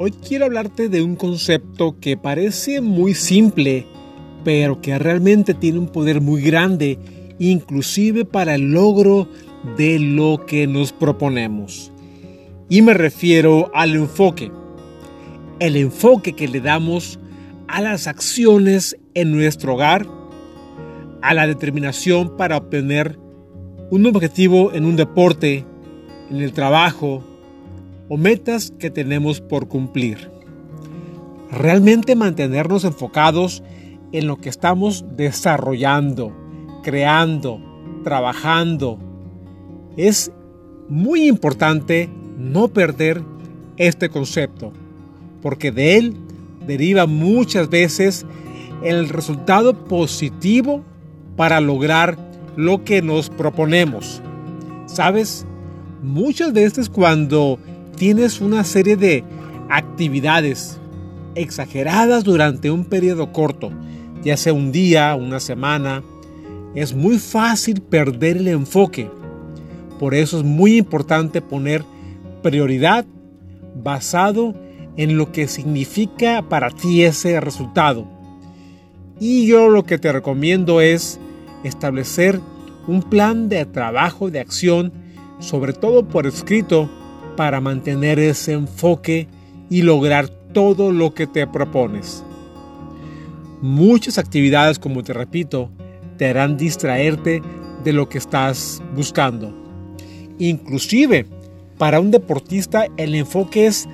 Hoy quiero hablarte de un concepto que parece muy simple, pero que realmente tiene un poder muy grande, inclusive para el logro de lo que nos proponemos. Y me refiero al enfoque. El enfoque que le damos a las acciones en nuestro hogar, a la determinación para obtener un objetivo en un deporte, en el trabajo, o metas que tenemos por cumplir. Realmente mantenernos enfocados en lo que estamos desarrollando, creando, trabajando. Es muy importante no perder este concepto, porque de él deriva muchas veces el resultado positivo para lograr lo que nos proponemos. ¿Sabes? Muchas veces cuando tienes una serie de actividades exageradas durante un periodo corto, ya sea un día, una semana, es muy fácil perder el enfoque. Por eso es muy importante poner prioridad basado en lo que significa para ti ese resultado. Y yo lo que te recomiendo es establecer un plan de trabajo, de acción, sobre todo por escrito, para mantener ese enfoque y lograr todo lo que te propones. Muchas actividades, como te repito, te harán distraerte de lo que estás buscando. Inclusive, para un deportista el enfoque es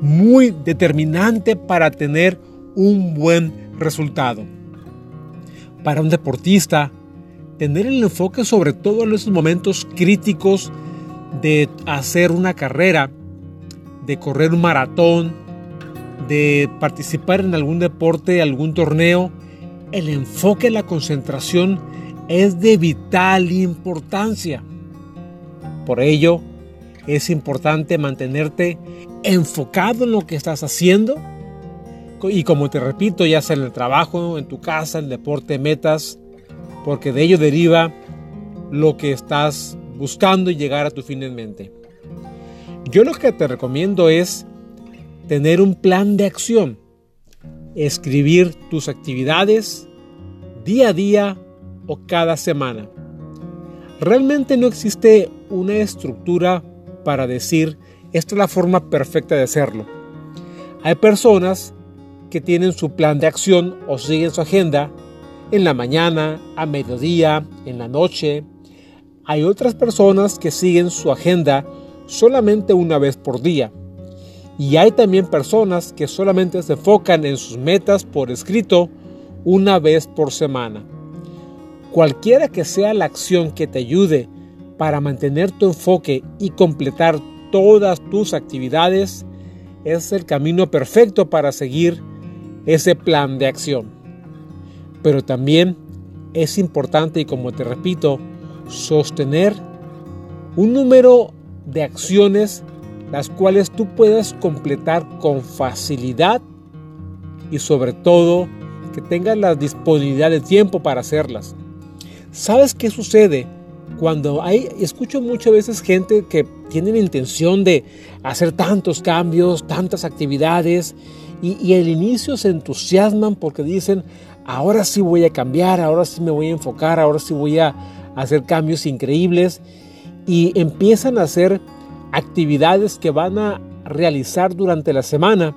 muy determinante para tener un buen resultado. Para un deportista, tener el enfoque sobre todo en esos momentos críticos de hacer una carrera, de correr un maratón, de participar en algún deporte, algún torneo, el enfoque, la concentración es de vital importancia. Por ello, es importante mantenerte enfocado en lo que estás haciendo y como te repito, ya sea en el trabajo, en tu casa, en el deporte, metas, porque de ello deriva lo que estás buscando llegar a tu fin en mente. Yo lo que te recomiendo es tener un plan de acción, escribir tus actividades día a día o cada semana. Realmente no existe una estructura para decir esta es la forma perfecta de hacerlo. Hay personas que tienen su plan de acción o siguen su agenda en la mañana, a mediodía, en la noche, hay otras personas que siguen su agenda solamente una vez por día. Y hay también personas que solamente se enfocan en sus metas por escrito una vez por semana. Cualquiera que sea la acción que te ayude para mantener tu enfoque y completar todas tus actividades, es el camino perfecto para seguir ese plan de acción. Pero también es importante y como te repito, sostener un número de acciones las cuales tú puedas completar con facilidad y sobre todo que tengas la disponibilidad de tiempo para hacerlas. ¿Sabes qué sucede? Cuando hay, escucho muchas veces gente que tiene la intención de hacer tantos cambios, tantas actividades, y, y al inicio se entusiasman porque dicen, ahora sí voy a cambiar, ahora sí me voy a enfocar, ahora sí voy a, hacer cambios increíbles y empiezan a hacer actividades que van a realizar durante la semana,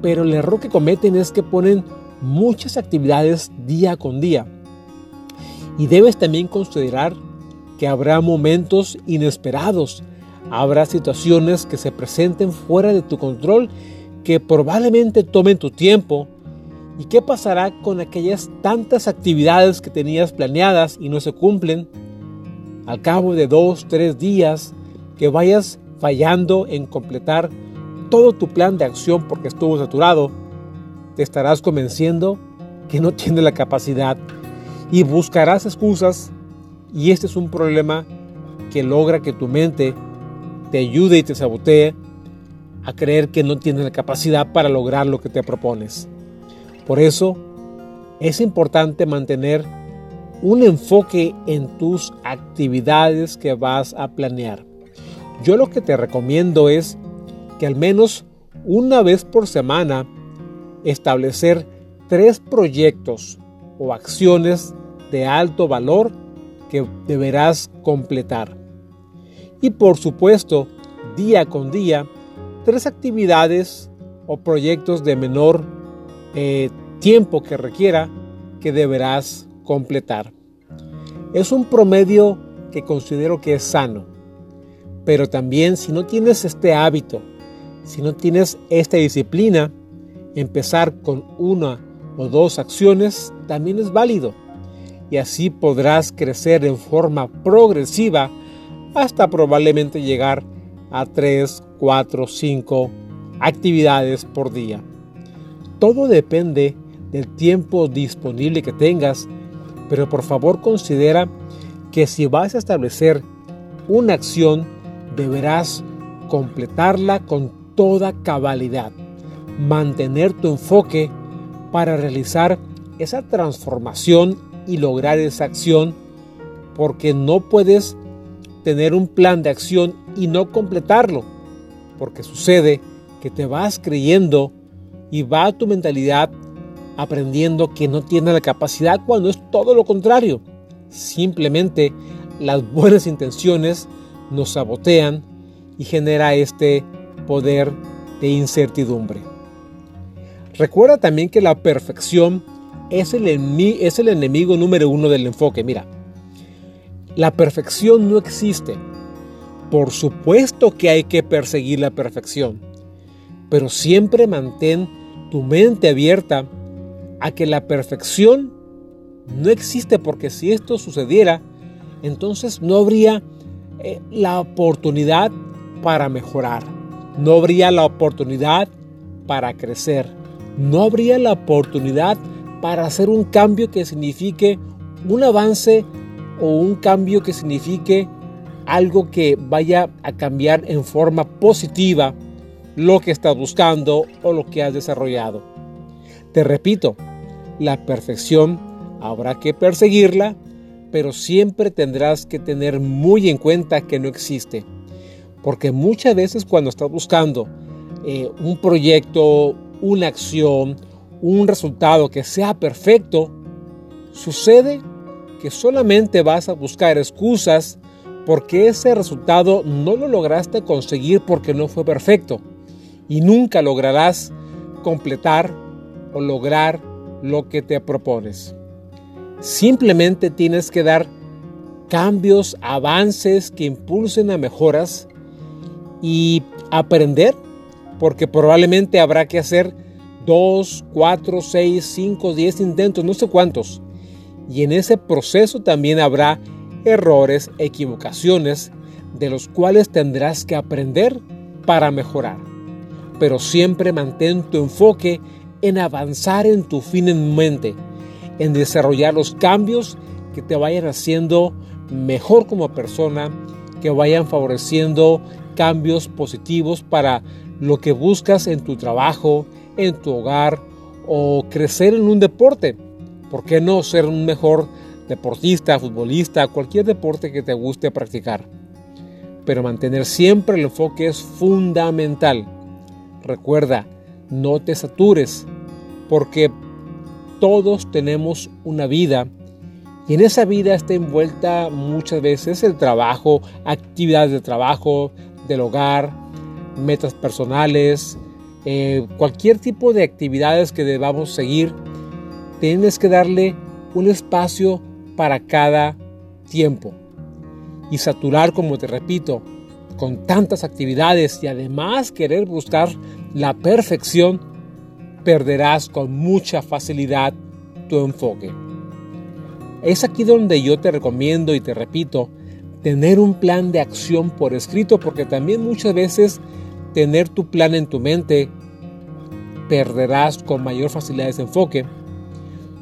pero el error que cometen es que ponen muchas actividades día con día. Y debes también considerar que habrá momentos inesperados, habrá situaciones que se presenten fuera de tu control que probablemente tomen tu tiempo. ¿Y qué pasará con aquellas tantas actividades que tenías planeadas y no se cumplen? Al cabo de dos, tres días que vayas fallando en completar todo tu plan de acción porque estuvo saturado, te estarás convenciendo que no tienes la capacidad y buscarás excusas y este es un problema que logra que tu mente te ayude y te sabotee a creer que no tienes la capacidad para lograr lo que te propones. Por eso es importante mantener un enfoque en tus actividades que vas a planear. Yo lo que te recomiendo es que al menos una vez por semana establecer tres proyectos o acciones de alto valor que deberás completar. Y por supuesto, día con día, tres actividades o proyectos de menor eh, tiempo que requiera que deberás completar. Es un promedio que considero que es sano, pero también si no tienes este hábito, si no tienes esta disciplina, empezar con una o dos acciones también es válido y así podrás crecer en forma progresiva hasta probablemente llegar a 3, 4, 5 actividades por día. Todo depende del tiempo disponible que tengas, pero por favor considera que si vas a establecer una acción, deberás completarla con toda cabalidad, mantener tu enfoque para realizar esa transformación y lograr esa acción porque no puedes tener un plan de acción y no completarlo. Porque sucede que te vas creyendo y va tu mentalidad aprendiendo que no tienes la capacidad cuando es todo lo contrario. Simplemente las buenas intenciones nos sabotean y genera este poder de incertidumbre. Recuerda también que la perfección es el, es el enemigo número uno del enfoque. Mira, la perfección no existe. Por supuesto que hay que perseguir la perfección, pero siempre mantén tu mente abierta a que la perfección no existe porque si esto sucediera, entonces no habría eh, la oportunidad para mejorar, no habría la oportunidad para crecer, no habría la oportunidad para hacer un cambio que signifique un avance o un cambio que signifique algo que vaya a cambiar en forma positiva lo que estás buscando o lo que has desarrollado. Te repito, la perfección habrá que perseguirla, pero siempre tendrás que tener muy en cuenta que no existe. Porque muchas veces cuando estás buscando eh, un proyecto, una acción, un resultado que sea perfecto, sucede que solamente vas a buscar excusas porque ese resultado no lo lograste conseguir porque no fue perfecto y nunca lograrás completar o lograr lo que te propones. Simplemente tienes que dar cambios, avances que impulsen a mejoras y aprender porque probablemente habrá que hacer 2, 4, 6, 5, 10 intentos, no sé cuántos. Y en ese proceso también habrá errores, equivocaciones, de los cuales tendrás que aprender para mejorar. Pero siempre mantén tu enfoque en avanzar en tu fin en mente, en desarrollar los cambios que te vayan haciendo mejor como persona, que vayan favoreciendo cambios positivos para lo que buscas en tu trabajo, en tu hogar o crecer en un deporte. ¿Por qué no ser un mejor deportista, futbolista, cualquier deporte que te guste practicar? Pero mantener siempre el enfoque es fundamental. Recuerda, no te satures, porque todos tenemos una vida y en esa vida está envuelta muchas veces el trabajo, actividades de trabajo, del hogar, metas personales, eh, cualquier tipo de actividades que debamos seguir, tienes que darle un espacio para cada tiempo. Y saturar, como te repito, con tantas actividades y además querer buscar la perfección, perderás con mucha facilidad tu enfoque. Es aquí donde yo te recomiendo y te repito, tener un plan de acción por escrito, porque también muchas veces tener tu plan en tu mente perderás con mayor facilidad ese enfoque.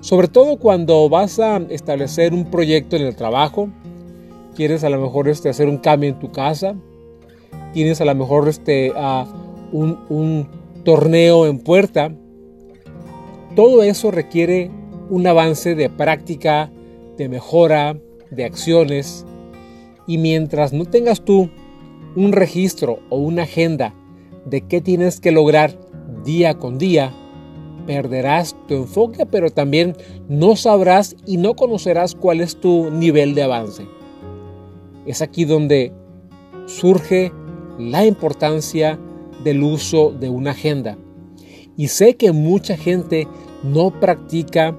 Sobre todo cuando vas a establecer un proyecto en el trabajo, quieres a lo mejor este, hacer un cambio en tu casa, tienes a lo mejor este, un, un torneo en puerta, todo eso requiere un avance de práctica, de mejora, de acciones. Y mientras no tengas tú un registro o una agenda de qué tienes que lograr día con día, perderás tu enfoque, pero también no sabrás y no conocerás cuál es tu nivel de avance. Es aquí donde surge la importancia del uso de una agenda. Y sé que mucha gente no practica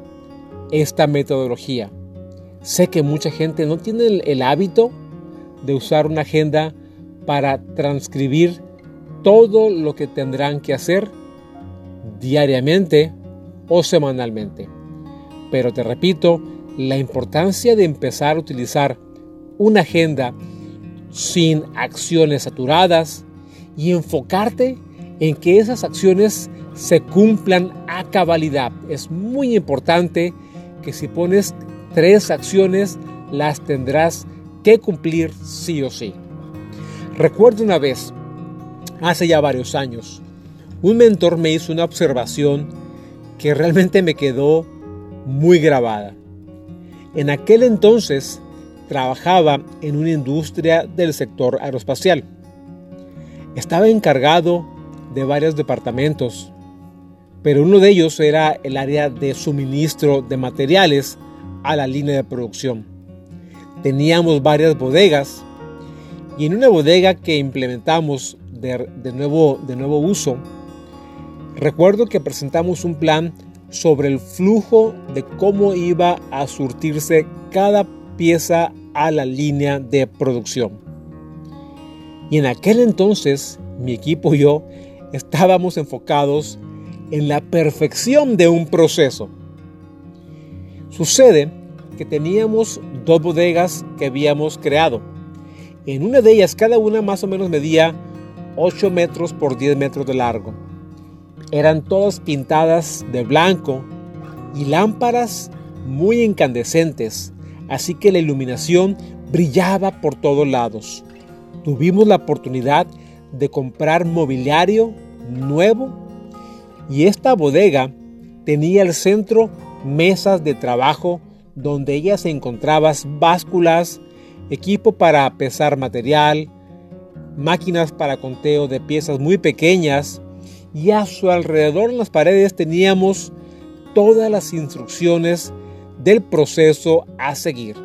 esta metodología. Sé que mucha gente no tiene el, hábito de usar una agenda para transcribir todo lo que tendrán que hacer diariamente o semanalmente. Pero te repito, la importancia de empezar a utilizar una agenda sin acciones saturadas y enfocarte en que esas acciones se cumplan a cabalidad. Es muy importante que si pones tres acciones, las tendrás que cumplir sí o sí. Recuerdo una vez, hace ya varios años, un mentor me hizo una observación que realmente me quedó muy grabada. En aquel entonces trabajaba en una industria del sector aeroespacial. Estaba encargado de varios departamentos pero uno de ellos era el área de suministro de materiales a la línea de producción. Teníamos varias bodegas y en una bodega que implementamos de, nuevo, de nuevo uso, recuerdo que presentamos un plan sobre el flujo de cómo iba a surtirse cada pieza a la línea de producción. Y en aquel entonces mi equipo y yo estábamos enfocados en la perfección de un proceso. Sucede que teníamos dos bodegas que habíamos creado. En una de ellas cada una más o menos medía 8 metros por 10 metros de largo. Eran todas pintadas de blanco y lámparas muy incandescentes, así que la iluminación brillaba por todos lados. Tuvimos la oportunidad de comprar mobiliario nuevo y esta bodega tenía el centro mesas de trabajo donde ellas encontraban básculas, equipo para pesar material, máquinas para conteo de piezas muy pequeñas y a su alrededor en las paredes teníamos todas las instrucciones del proceso a seguir.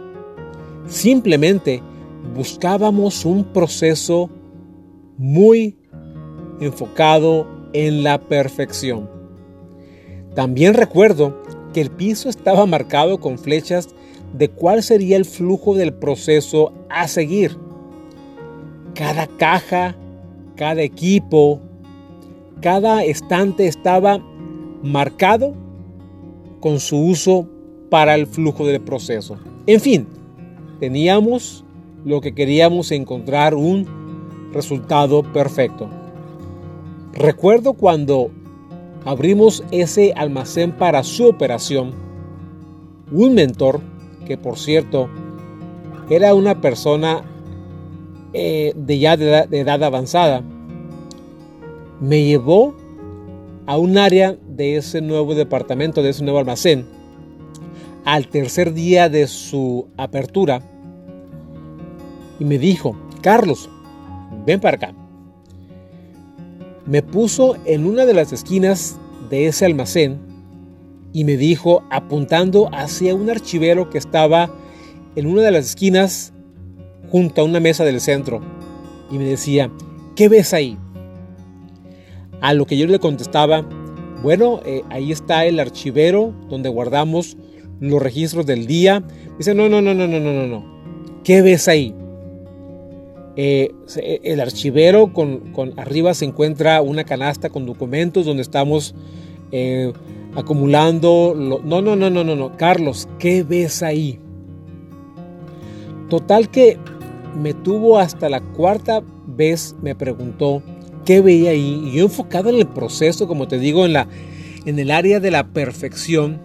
Simplemente buscábamos un proceso muy enfocado en la perfección. También recuerdo que el piso estaba marcado con flechas de cuál sería el flujo del proceso a seguir. Cada caja, cada equipo, cada estante estaba marcado con su uso para el flujo del proceso. En fin, teníamos lo que queríamos encontrar un resultado perfecto. Recuerdo cuando abrimos ese almacén para su operación, un mentor, que por cierto era una persona eh, de ya de edad, de edad avanzada, me llevó a un área de ese nuevo departamento, de ese nuevo almacén, al tercer día de su apertura, y me dijo, Carlos, ven para acá me puso en una de las esquinas de ese almacén y me dijo, apuntando hacia un archivero que estaba en una de las esquinas junto a una mesa del centro, y me decía, ¿qué ves ahí? A lo que yo le contestaba, bueno, eh, ahí está el archivero donde guardamos los registros del día. Dice, no, no, no, no, no, no, no, no. ¿Qué ves ahí? Eh, el archivero con, arriba se encuentra una canasta con documentos donde estamos eh, acumulando. no, no, no, no, no, no. Carlos, ¿qué ves ahí? Total que me tuvo hasta la cuarta vez, me preguntó, qué veía ahí. Y yo enfocado en el proceso, como te digo, en, la, en el área de la perfección.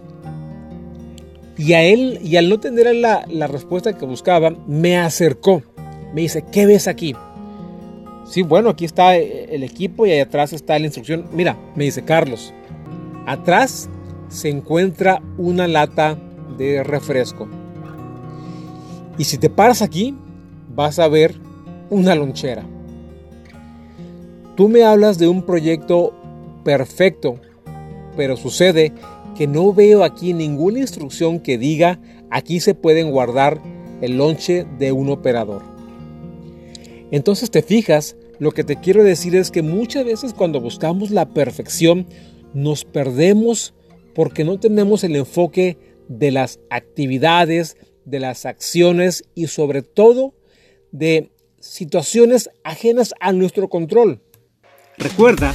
Y a él, y al no tener la, la respuesta que buscaba, me acercó. Me dice, ¿qué ves aquí? Sí, bueno, aquí está el equipo y ahí atrás está la instrucción. Mira, me dice Carlos, atrás se encuentra una lata de refresco. Y si te paras aquí, vas a ver una lonchera. Tú me hablas de un proyecto perfecto, pero sucede que no veo aquí ninguna instrucción que diga aquí se pueden guardar el lonche de un operador. Entonces te fijas, lo que te quiero decir es que muchas veces cuando buscamos la perfección nos perdemos porque no tenemos el enfoque de las actividades, de las acciones y sobre todo de situaciones ajenas a nuestro control. Recuerda